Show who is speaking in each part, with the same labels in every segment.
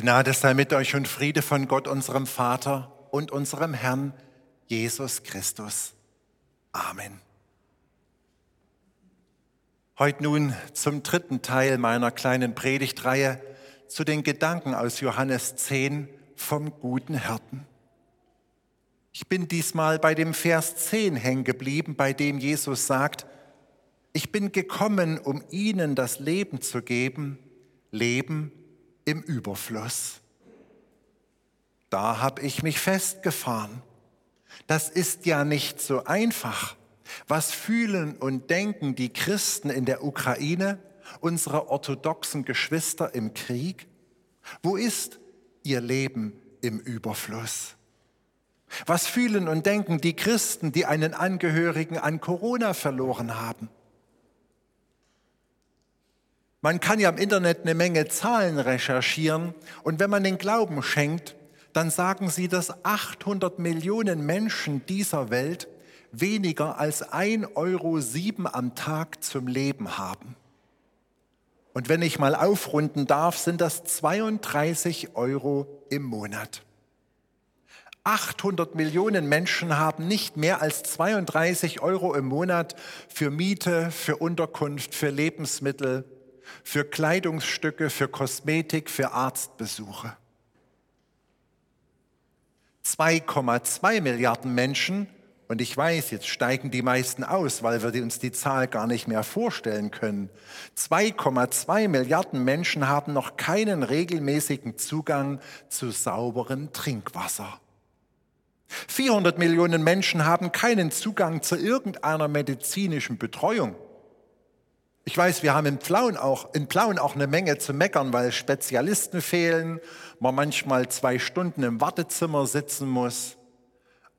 Speaker 1: Gnade sei mit euch und Friede von Gott, unserem Vater und unserem Herrn Jesus Christus. Amen. Heute nun zum dritten Teil meiner kleinen Predigtreihe zu den Gedanken aus Johannes 10 vom guten Hirten. Ich bin diesmal bei dem Vers 10 hängen geblieben, bei dem Jesus sagt, ich bin gekommen, um ihnen das Leben zu geben, Leben im Überfluss. Da habe ich mich festgefahren. Das ist ja nicht so einfach. Was fühlen und denken die Christen in der Ukraine, unsere orthodoxen Geschwister im Krieg? Wo ist ihr Leben im Überfluss? Was fühlen und denken die Christen, die einen Angehörigen an Corona verloren haben? Man kann ja im Internet eine Menge Zahlen recherchieren und wenn man den Glauben schenkt, dann sagen sie, dass 800 Millionen Menschen dieser Welt weniger als 1,07 Euro am Tag zum Leben haben. Und wenn ich mal aufrunden darf, sind das 32 Euro im Monat. 800 Millionen Menschen haben nicht mehr als 32 Euro im Monat für Miete, für Unterkunft, für Lebensmittel, für Kleidungsstücke, für Kosmetik, für Arztbesuche. 2,2 Milliarden Menschen, und ich weiß, jetzt steigen die meisten aus, weil wir uns die Zahl gar nicht mehr vorstellen können. 2,2 Milliarden Menschen haben noch keinen regelmäßigen Zugang zu sauberem Trinkwasser. 400 Millionen Menschen haben keinen Zugang zu irgendeiner medizinischen Betreuung. Ich weiß, wir haben in Plauen auch, in Plauen auch eine Menge zu meckern, weil Spezialisten fehlen, man manchmal zwei Stunden im Wartezimmer sitzen muss.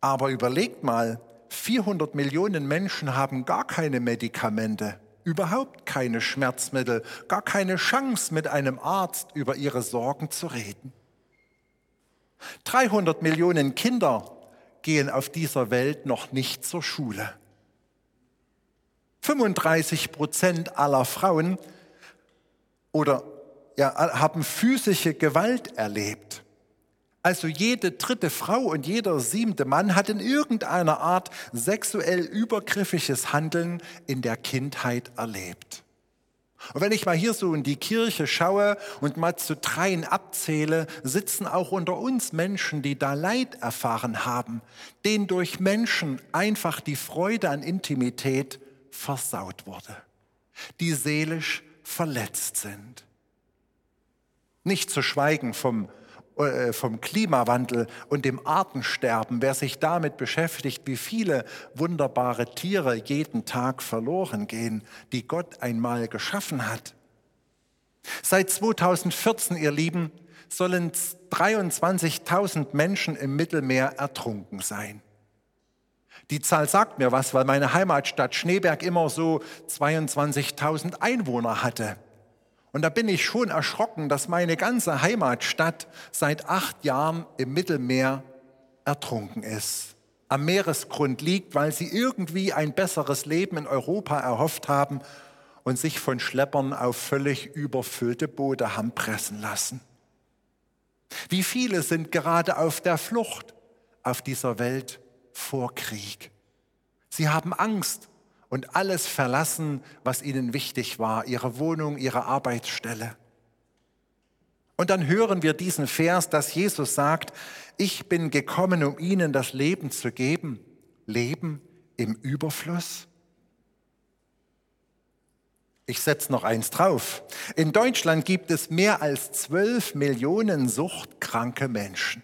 Speaker 1: Aber überlegt mal, 400 Millionen Menschen haben gar keine Medikamente, überhaupt keine Schmerzmittel, gar keine Chance, mit einem Arzt über ihre Sorgen zu reden. 300 Millionen Kinder gehen auf dieser Welt noch nicht zur Schule. 35 Prozent aller Frauen oder ja, haben physische Gewalt erlebt. Also jede dritte Frau und jeder siebte Mann hat in irgendeiner Art sexuell übergriffiges Handeln in der Kindheit erlebt. Und wenn ich mal hier so in die Kirche schaue und mal zu dreien abzähle, sitzen auch unter uns Menschen, die da Leid erfahren haben, denen durch Menschen einfach die Freude an Intimität versaut wurde, die seelisch verletzt sind. Nicht zu schweigen vom, äh, vom Klimawandel und dem Artensterben, wer sich damit beschäftigt, wie viele wunderbare Tiere jeden Tag verloren gehen, die Gott einmal geschaffen hat. Seit 2014, ihr Lieben, sollen 23.000 Menschen im Mittelmeer ertrunken sein. Die Zahl sagt mir was, weil meine Heimatstadt Schneeberg immer so 22.000 Einwohner hatte. Und da bin ich schon erschrocken, dass meine ganze Heimatstadt seit acht Jahren im Mittelmeer ertrunken ist. Am Meeresgrund liegt, weil sie irgendwie ein besseres Leben in Europa erhofft haben und sich von Schleppern auf völlig überfüllte Boote haben pressen lassen. Wie viele sind gerade auf der Flucht auf dieser Welt vor Krieg. Sie haben Angst und alles verlassen, was ihnen wichtig war, ihre Wohnung, ihre Arbeitsstelle. Und dann hören wir diesen Vers, dass Jesus sagt, ich bin gekommen, um ihnen das Leben zu geben, Leben im Überfluss. Ich setze noch eins drauf. In Deutschland gibt es mehr als zwölf Millionen suchtkranke Menschen.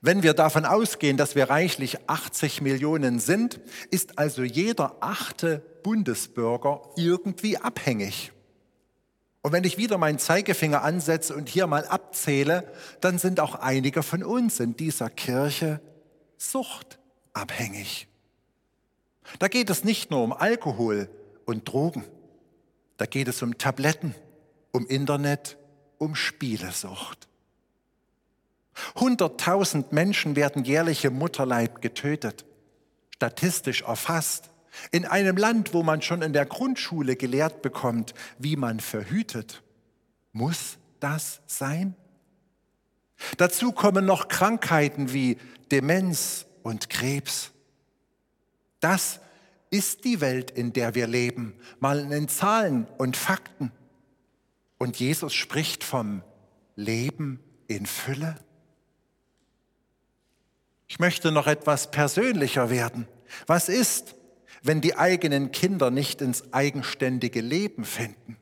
Speaker 1: Wenn wir davon ausgehen, dass wir reichlich 80 Millionen sind, ist also jeder achte Bundesbürger irgendwie abhängig. Und wenn ich wieder meinen Zeigefinger ansetze und hier mal abzähle, dann sind auch einige von uns in dieser Kirche suchtabhängig. Da geht es nicht nur um Alkohol und Drogen, da geht es um Tabletten, um Internet, um Spielesucht. 100.000 Menschen werden jährlich im Mutterleib getötet, statistisch erfasst. In einem Land, wo man schon in der Grundschule gelehrt bekommt, wie man verhütet, muss das sein? Dazu kommen noch Krankheiten wie Demenz und Krebs. Das ist die Welt, in der wir leben, mal in Zahlen und Fakten. Und Jesus spricht vom Leben in Fülle. Ich möchte noch etwas persönlicher werden. Was ist, wenn die eigenen Kinder nicht ins eigenständige Leben finden?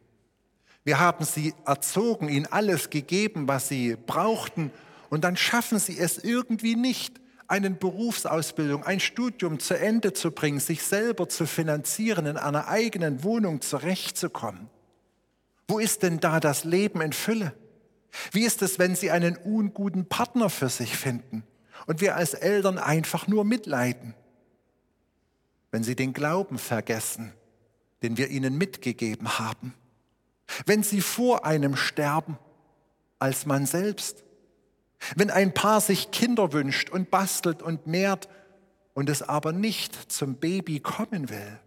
Speaker 1: Wir haben sie erzogen, ihnen alles gegeben, was sie brauchten, und dann schaffen sie es irgendwie nicht, eine Berufsausbildung, ein Studium zu Ende zu bringen, sich selber zu finanzieren, in einer eigenen Wohnung zurechtzukommen. Wo ist denn da das Leben in Fülle? Wie ist es, wenn Sie einen unguten Partner für sich finden und wir als Eltern einfach nur mitleiden? Wenn Sie den Glauben vergessen, den wir Ihnen mitgegeben haben? Wenn Sie vor einem sterben als man selbst? Wenn ein Paar sich Kinder wünscht und bastelt und mehrt und es aber nicht zum Baby kommen will?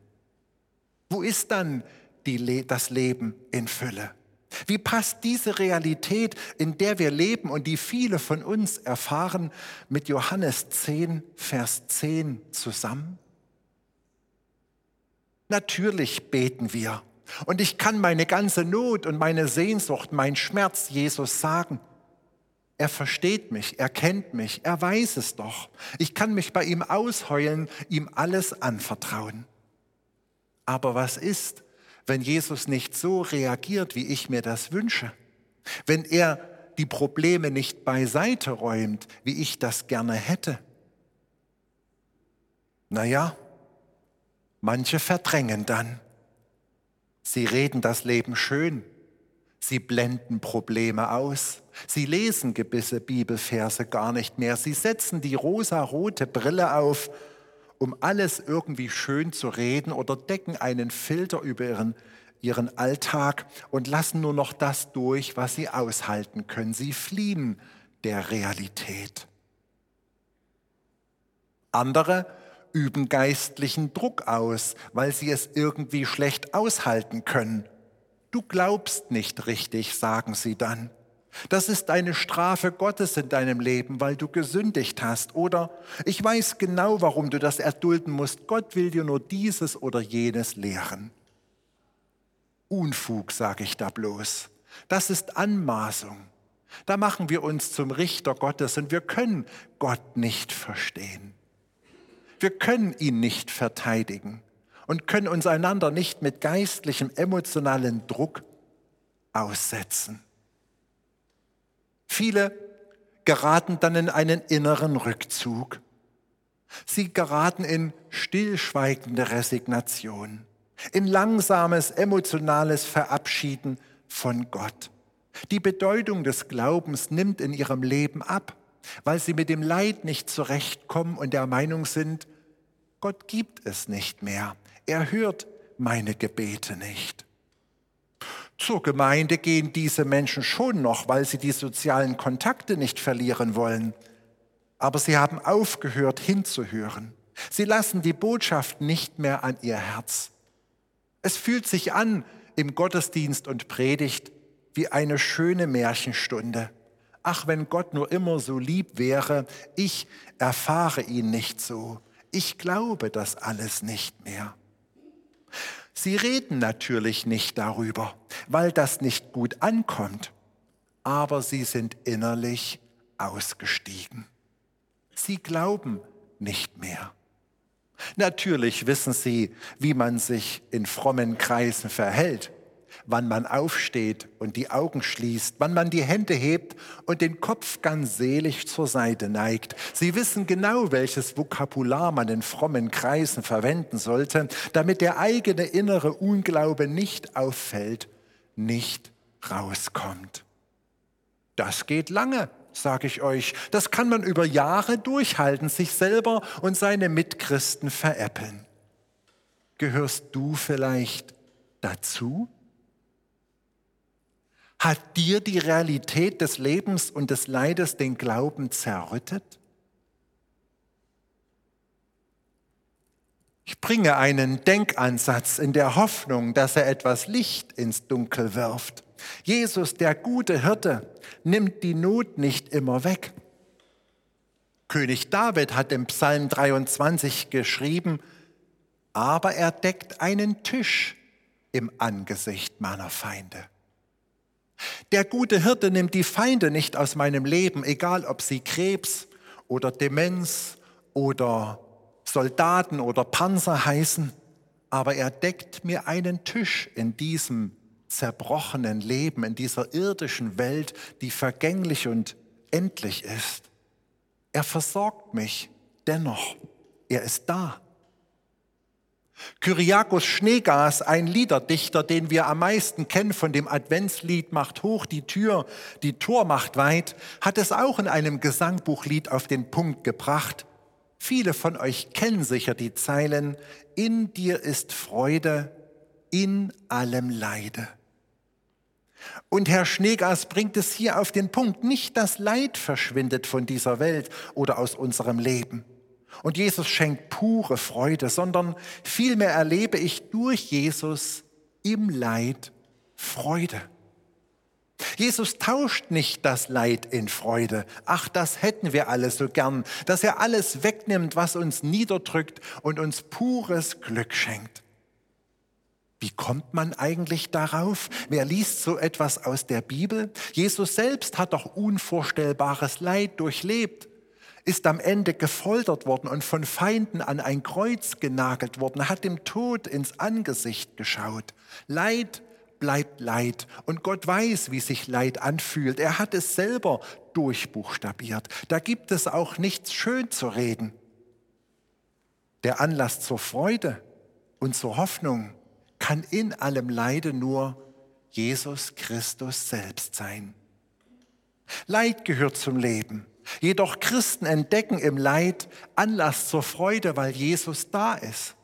Speaker 1: Wo ist dann die, das Leben in Fülle? Wie passt diese Realität, in der wir leben und die viele von uns erfahren, mit Johannes 10, Vers 10 zusammen? Natürlich beten wir. Und ich kann meine ganze Not und meine Sehnsucht, mein Schmerz Jesus sagen. Er versteht mich, er kennt mich, er weiß es doch. Ich kann mich bei ihm ausheulen, ihm alles anvertrauen. Aber was ist, wenn Jesus nicht so reagiert, wie ich mir das wünsche, wenn er die Probleme nicht beiseite räumt, wie ich das gerne hätte. Naja, manche verdrängen dann. Sie reden das Leben schön. Sie blenden Probleme aus. Sie lesen gewisse Bibelverse gar nicht mehr. Sie setzen die rosarote Brille auf um alles irgendwie schön zu reden oder decken einen Filter über ihren, ihren Alltag und lassen nur noch das durch, was sie aushalten können. Sie fliehen der Realität. Andere üben geistlichen Druck aus, weil sie es irgendwie schlecht aushalten können. Du glaubst nicht richtig, sagen sie dann. Das ist eine Strafe Gottes in deinem Leben, weil du gesündigt hast. Oder ich weiß genau, warum du das erdulden musst. Gott will dir nur dieses oder jenes lehren. Unfug, sage ich da bloß. Das ist Anmaßung. Da machen wir uns zum Richter Gottes und wir können Gott nicht verstehen. Wir können ihn nicht verteidigen und können uns einander nicht mit geistlichem, emotionalen Druck aussetzen. Viele geraten dann in einen inneren Rückzug. Sie geraten in stillschweigende Resignation, in langsames emotionales Verabschieden von Gott. Die Bedeutung des Glaubens nimmt in ihrem Leben ab, weil sie mit dem Leid nicht zurechtkommen und der Meinung sind, Gott gibt es nicht mehr. Er hört meine Gebete nicht. Zur Gemeinde gehen diese Menschen schon noch, weil sie die sozialen Kontakte nicht verlieren wollen. Aber sie haben aufgehört hinzuhören. Sie lassen die Botschaft nicht mehr an ihr Herz. Es fühlt sich an im Gottesdienst und Predigt wie eine schöne Märchenstunde. Ach, wenn Gott nur immer so lieb wäre, ich erfahre ihn nicht so. Ich glaube das alles nicht mehr. Sie reden natürlich nicht darüber, weil das nicht gut ankommt, aber sie sind innerlich ausgestiegen. Sie glauben nicht mehr. Natürlich wissen sie, wie man sich in frommen Kreisen verhält wann man aufsteht und die Augen schließt, wann man die Hände hebt und den Kopf ganz selig zur Seite neigt. Sie wissen genau, welches Vokabular man in frommen Kreisen verwenden sollte, damit der eigene innere Unglaube nicht auffällt, nicht rauskommt. Das geht lange, sage ich euch. Das kann man über Jahre durchhalten, sich selber und seine Mitchristen veräppeln. Gehörst du vielleicht dazu? Hat dir die Realität des Lebens und des Leides den Glauben zerrüttet? Ich bringe einen Denkansatz in der Hoffnung, dass er etwas Licht ins Dunkel wirft. Jesus, der gute Hirte, nimmt die Not nicht immer weg. König David hat im Psalm 23 geschrieben, aber er deckt einen Tisch im Angesicht meiner Feinde. Der gute Hirte nimmt die Feinde nicht aus meinem Leben, egal ob sie Krebs oder Demenz oder Soldaten oder Panzer heißen, aber er deckt mir einen Tisch in diesem zerbrochenen Leben, in dieser irdischen Welt, die vergänglich und endlich ist. Er versorgt mich dennoch. Er ist da. Kyriakos Schneegas, ein Liederdichter, den wir am meisten kennen von dem Adventslied Macht hoch die Tür, die Tor macht weit, hat es auch in einem Gesangbuchlied auf den Punkt gebracht. Viele von euch kennen sicher die Zeilen, in dir ist Freude, in allem Leide. Und Herr Schneegas bringt es hier auf den Punkt, nicht das Leid verschwindet von dieser Welt oder aus unserem Leben. Und Jesus schenkt pure Freude, sondern vielmehr erlebe ich durch Jesus im Leid Freude. Jesus tauscht nicht das Leid in Freude. Ach, das hätten wir alle so gern, dass er alles wegnimmt, was uns niederdrückt und uns pures Glück schenkt. Wie kommt man eigentlich darauf? Wer liest so etwas aus der Bibel? Jesus selbst hat doch unvorstellbares Leid durchlebt, ist am Ende gefoltert worden und von Feinden an ein Kreuz genagelt worden, hat dem Tod ins Angesicht geschaut. Leid bleibt Leid und Gott weiß, wie sich Leid anfühlt. Er hat es selber durchbuchstabiert. Da gibt es auch nichts schön zu reden. Der Anlass zur Freude und zur Hoffnung kann in allem Leide nur Jesus Christus selbst sein. Leid gehört zum Leben. Jedoch Christen entdecken im Leid Anlass zur Freude, weil Jesus da ist,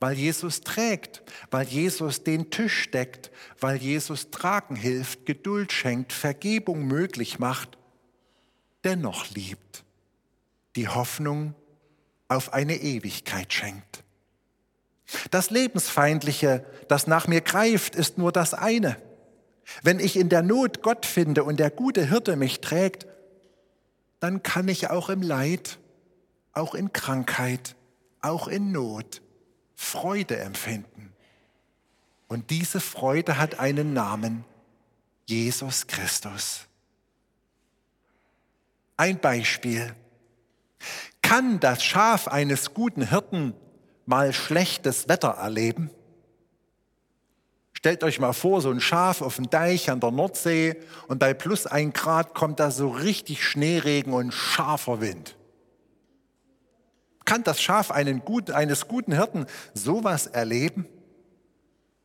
Speaker 1: weil Jesus trägt, weil Jesus den Tisch deckt, weil Jesus tragen hilft, Geduld schenkt, Vergebung möglich macht, dennoch liebt, die Hoffnung auf eine Ewigkeit schenkt. Das Lebensfeindliche, das nach mir greift, ist nur das eine. Wenn ich in der Not Gott finde und der gute Hirte mich trägt, dann kann ich auch im Leid, auch in Krankheit, auch in Not Freude empfinden. Und diese Freude hat einen Namen, Jesus Christus. Ein Beispiel. Kann das Schaf eines guten Hirten mal schlechtes Wetter erleben? Stellt euch mal vor, so ein Schaf auf dem Deich an der Nordsee und bei plus ein Grad kommt da so richtig Schneeregen und scharfer Wind. Kann das Schaf guten, eines guten Hirten sowas erleben?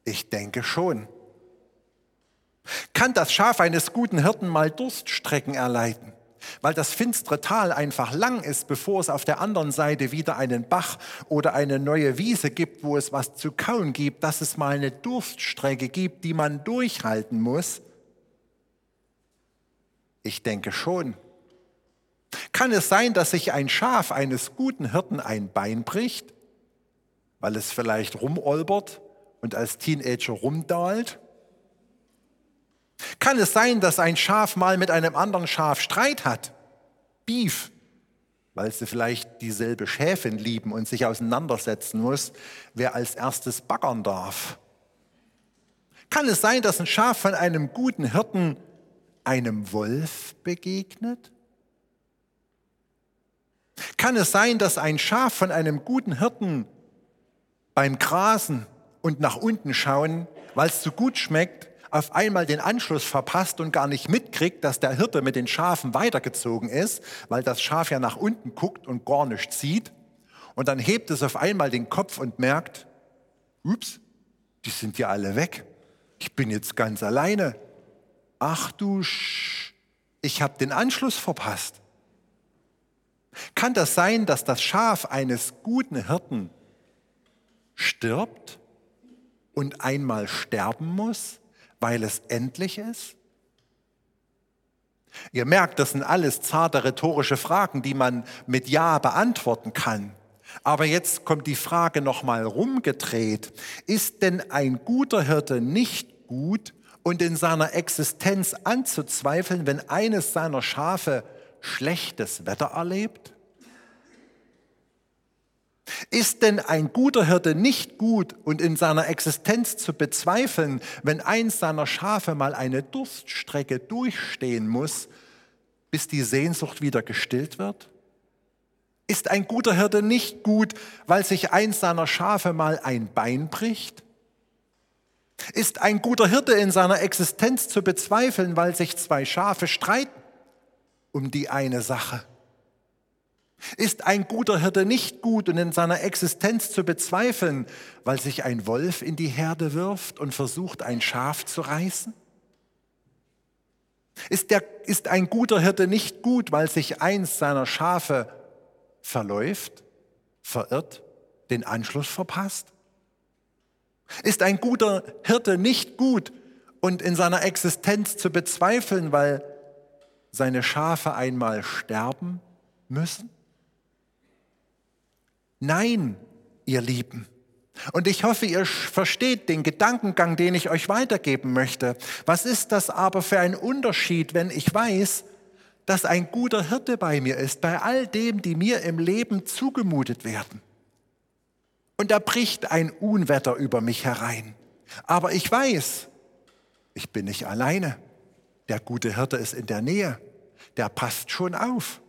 Speaker 1: Ich denke schon. Kann das Schaf eines guten Hirten mal Durststrecken erleiden? Weil das finstere Tal einfach lang ist, bevor es auf der anderen Seite wieder einen Bach oder eine neue Wiese gibt, wo es was zu kauen gibt, dass es mal eine Durststrecke gibt, die man durchhalten muss? Ich denke schon. Kann es sein, dass sich ein Schaf eines guten Hirten ein Bein bricht, weil es vielleicht rumolbert und als Teenager rumdahlt? Kann es sein, dass ein Schaf mal mit einem anderen Schaf Streit hat? Beef, weil sie vielleicht dieselbe Schäfin lieben und sich auseinandersetzen muss, wer als erstes baggern darf. Kann es sein, dass ein Schaf von einem guten Hirten einem Wolf begegnet? Kann es sein, dass ein Schaf von einem guten Hirten beim Grasen und nach unten schauen, weil es zu gut schmeckt, auf einmal den Anschluss verpasst und gar nicht mitkriegt, dass der Hirte mit den Schafen weitergezogen ist, weil das Schaf ja nach unten guckt und gar nicht sieht. Und dann hebt es auf einmal den Kopf und merkt, ups, die sind ja alle weg. Ich bin jetzt ganz alleine. Ach du, Sch ich habe den Anschluss verpasst. Kann das sein, dass das Schaf eines guten Hirten stirbt und einmal sterben muss? Weil es endlich ist? Ihr merkt, das sind alles zarte rhetorische Fragen, die man mit Ja beantworten kann. Aber jetzt kommt die Frage nochmal rumgedreht. Ist denn ein guter Hirte nicht gut und in seiner Existenz anzuzweifeln, wenn eines seiner Schafe schlechtes Wetter erlebt? Ist denn ein guter Hirte nicht gut und in seiner Existenz zu bezweifeln, wenn eins seiner Schafe mal eine Durststrecke durchstehen muss, bis die Sehnsucht wieder gestillt wird? Ist ein guter Hirte nicht gut, weil sich eins seiner Schafe mal ein Bein bricht? Ist ein guter Hirte in seiner Existenz zu bezweifeln, weil sich zwei Schafe streiten um die eine Sache? Ist ein guter Hirte nicht gut und in seiner Existenz zu bezweifeln, weil sich ein Wolf in die Herde wirft und versucht, ein Schaf zu reißen? Ist, der, ist ein guter Hirte nicht gut, weil sich eins seiner Schafe verläuft, verirrt, den Anschluss verpasst? Ist ein guter Hirte nicht gut und in seiner Existenz zu bezweifeln, weil seine Schafe einmal sterben müssen? Nein, ihr Lieben. Und ich hoffe, ihr versteht den Gedankengang, den ich euch weitergeben möchte. Was ist das aber für ein Unterschied, wenn ich weiß, dass ein guter Hirte bei mir ist, bei all dem, die mir im Leben zugemutet werden? Und da bricht ein Unwetter über mich herein. Aber ich weiß, ich bin nicht alleine. Der gute Hirte ist in der Nähe. Der passt schon auf.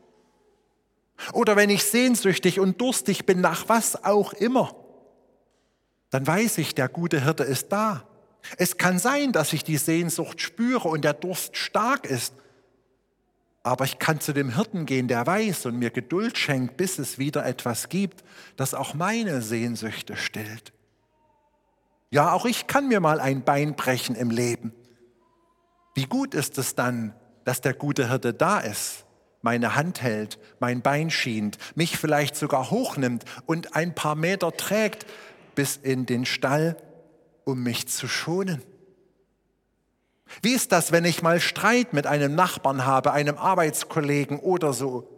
Speaker 1: Oder wenn ich sehnsüchtig und durstig bin nach was auch immer, dann weiß ich, der gute Hirte ist da. Es kann sein, dass ich die Sehnsucht spüre und der Durst stark ist. Aber ich kann zu dem Hirten gehen, der weiß und mir Geduld schenkt, bis es wieder etwas gibt, das auch meine Sehnsüchte stillt. Ja, auch ich kann mir mal ein Bein brechen im Leben. Wie gut ist es dann, dass der gute Hirte da ist meine Hand hält, mein Bein schient, mich vielleicht sogar hochnimmt und ein paar Meter trägt bis in den Stall, um mich zu schonen. Wie ist das, wenn ich mal Streit mit einem Nachbarn habe, einem Arbeitskollegen oder so?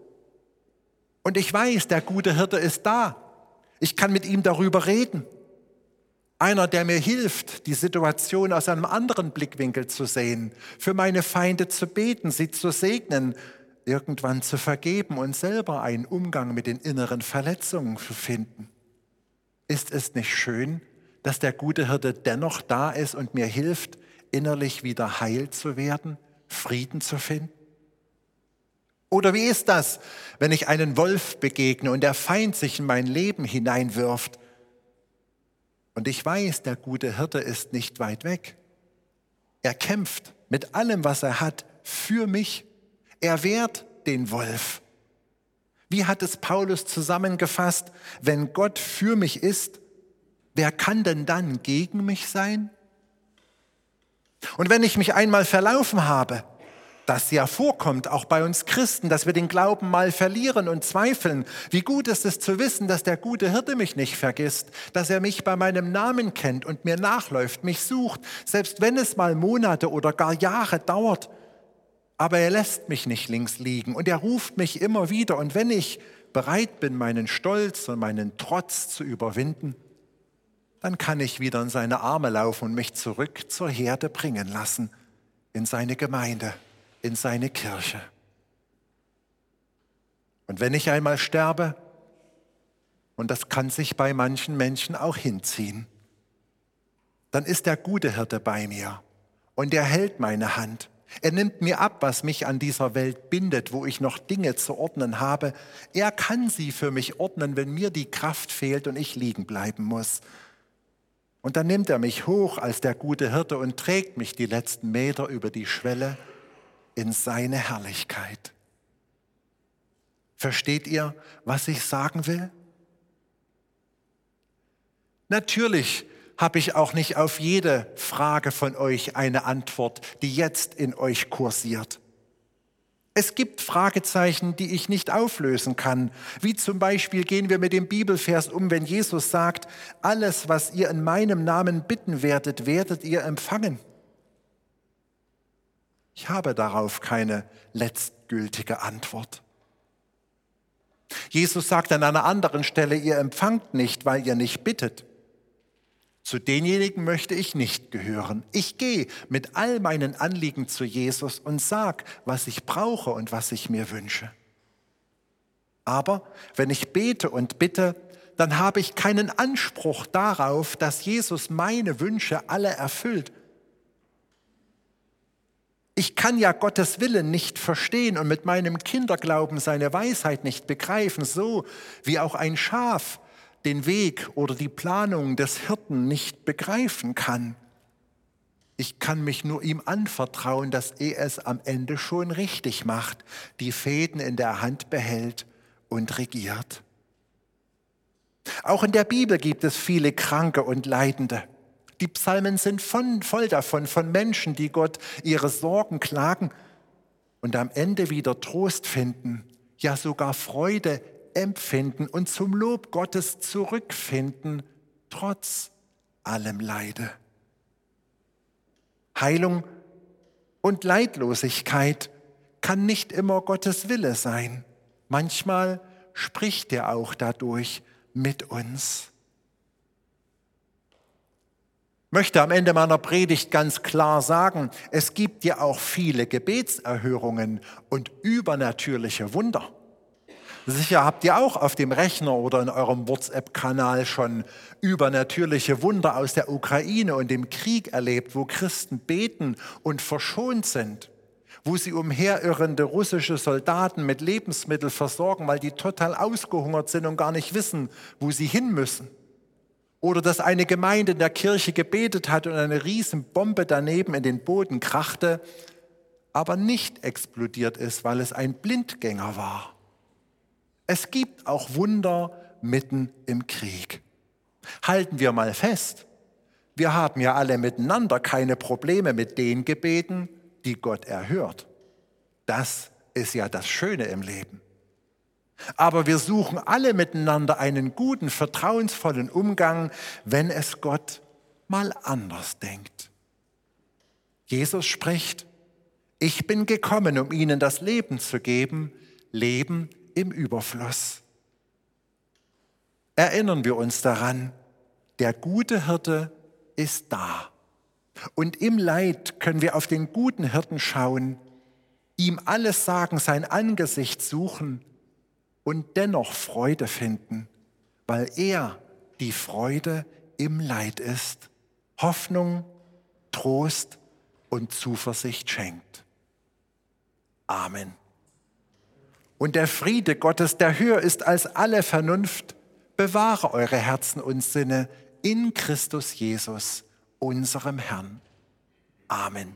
Speaker 1: Und ich weiß, der gute Hirte ist da. Ich kann mit ihm darüber reden. Einer, der mir hilft, die Situation aus einem anderen Blickwinkel zu sehen, für meine Feinde zu beten, sie zu segnen, irgendwann zu vergeben und selber einen Umgang mit den inneren Verletzungen zu finden. Ist es nicht schön, dass der gute Hirte dennoch da ist und mir hilft, innerlich wieder heil zu werden, Frieden zu finden? Oder wie ist das, wenn ich einen Wolf begegne und der Feind sich in mein Leben hineinwirft und ich weiß, der gute Hirte ist nicht weit weg. Er kämpft mit allem, was er hat, für mich er wehrt den Wolf. Wie hat es Paulus zusammengefasst? Wenn Gott für mich ist, wer kann denn dann gegen mich sein? Und wenn ich mich einmal verlaufen habe, das ja vorkommt, auch bei uns Christen, dass wir den Glauben mal verlieren und zweifeln. Wie gut ist es zu wissen, dass der gute Hirte mich nicht vergisst, dass er mich bei meinem Namen kennt und mir nachläuft, mich sucht, selbst wenn es mal Monate oder gar Jahre dauert, aber er lässt mich nicht links liegen und er ruft mich immer wieder. Und wenn ich bereit bin, meinen Stolz und meinen Trotz zu überwinden, dann kann ich wieder in seine Arme laufen und mich zurück zur Herde bringen lassen, in seine Gemeinde, in seine Kirche. Und wenn ich einmal sterbe, und das kann sich bei manchen Menschen auch hinziehen, dann ist der gute Hirte bei mir und er hält meine Hand er nimmt mir ab, was mich an dieser Welt bindet, wo ich noch Dinge zu ordnen habe. Er kann sie für mich ordnen, wenn mir die Kraft fehlt und ich liegen bleiben muss. Und dann nimmt er mich hoch als der gute Hirte und trägt mich die letzten Meter über die Schwelle in seine Herrlichkeit. Versteht ihr, was ich sagen will? Natürlich habe ich auch nicht auf jede Frage von euch eine Antwort, die jetzt in euch kursiert. Es gibt Fragezeichen, die ich nicht auflösen kann. Wie zum Beispiel gehen wir mit dem Bibelvers um, wenn Jesus sagt, alles, was ihr in meinem Namen bitten werdet, werdet ihr empfangen. Ich habe darauf keine letztgültige Antwort. Jesus sagt an einer anderen Stelle, ihr empfangt nicht, weil ihr nicht bittet. Zu denjenigen möchte ich nicht gehören. Ich gehe mit all meinen Anliegen zu Jesus und sag, was ich brauche und was ich mir wünsche. Aber wenn ich bete und bitte, dann habe ich keinen Anspruch darauf, dass Jesus meine Wünsche alle erfüllt. Ich kann ja Gottes Willen nicht verstehen und mit meinem Kinderglauben seine Weisheit nicht begreifen, so wie auch ein Schaf den Weg oder die Planung des Hirten nicht begreifen kann. Ich kann mich nur ihm anvertrauen, dass er es am Ende schon richtig macht, die Fäden in der Hand behält und regiert. Auch in der Bibel gibt es viele Kranke und Leidende. Die Psalmen sind von, voll davon, von Menschen, die Gott ihre Sorgen klagen und am Ende wieder Trost finden, ja sogar Freude empfinden und zum Lob Gottes zurückfinden, trotz allem Leide. Heilung und Leidlosigkeit kann nicht immer Gottes Wille sein. Manchmal spricht er auch dadurch mit uns. Ich möchte am Ende meiner Predigt ganz klar sagen, es gibt ja auch viele Gebetserhörungen und übernatürliche Wunder. Sicher habt ihr auch auf dem Rechner oder in eurem WhatsApp-Kanal schon übernatürliche Wunder aus der Ukraine und dem Krieg erlebt, wo Christen beten und verschont sind, wo sie umherirrende russische Soldaten mit Lebensmitteln versorgen, weil die total ausgehungert sind und gar nicht wissen, wo sie hin müssen. Oder dass eine Gemeinde in der Kirche gebetet hat und eine Riesenbombe daneben in den Boden krachte, aber nicht explodiert ist, weil es ein Blindgänger war. Es gibt auch Wunder mitten im Krieg. Halten wir mal fest, wir haben ja alle miteinander keine Probleme mit den Gebeten, die Gott erhört. Das ist ja das Schöne im Leben. Aber wir suchen alle miteinander einen guten, vertrauensvollen Umgang, wenn es Gott mal anders denkt. Jesus spricht, ich bin gekommen, um ihnen das Leben zu geben, Leben im Überfluss. Erinnern wir uns daran, der gute Hirte ist da. Und im Leid können wir auf den guten Hirten schauen, ihm alles sagen, sein Angesicht suchen und dennoch Freude finden, weil er die Freude im Leid ist, Hoffnung, Trost und Zuversicht schenkt. Amen. Und der Friede Gottes, der höher ist als alle Vernunft, bewahre eure Herzen und Sinne in Christus Jesus, unserem Herrn. Amen.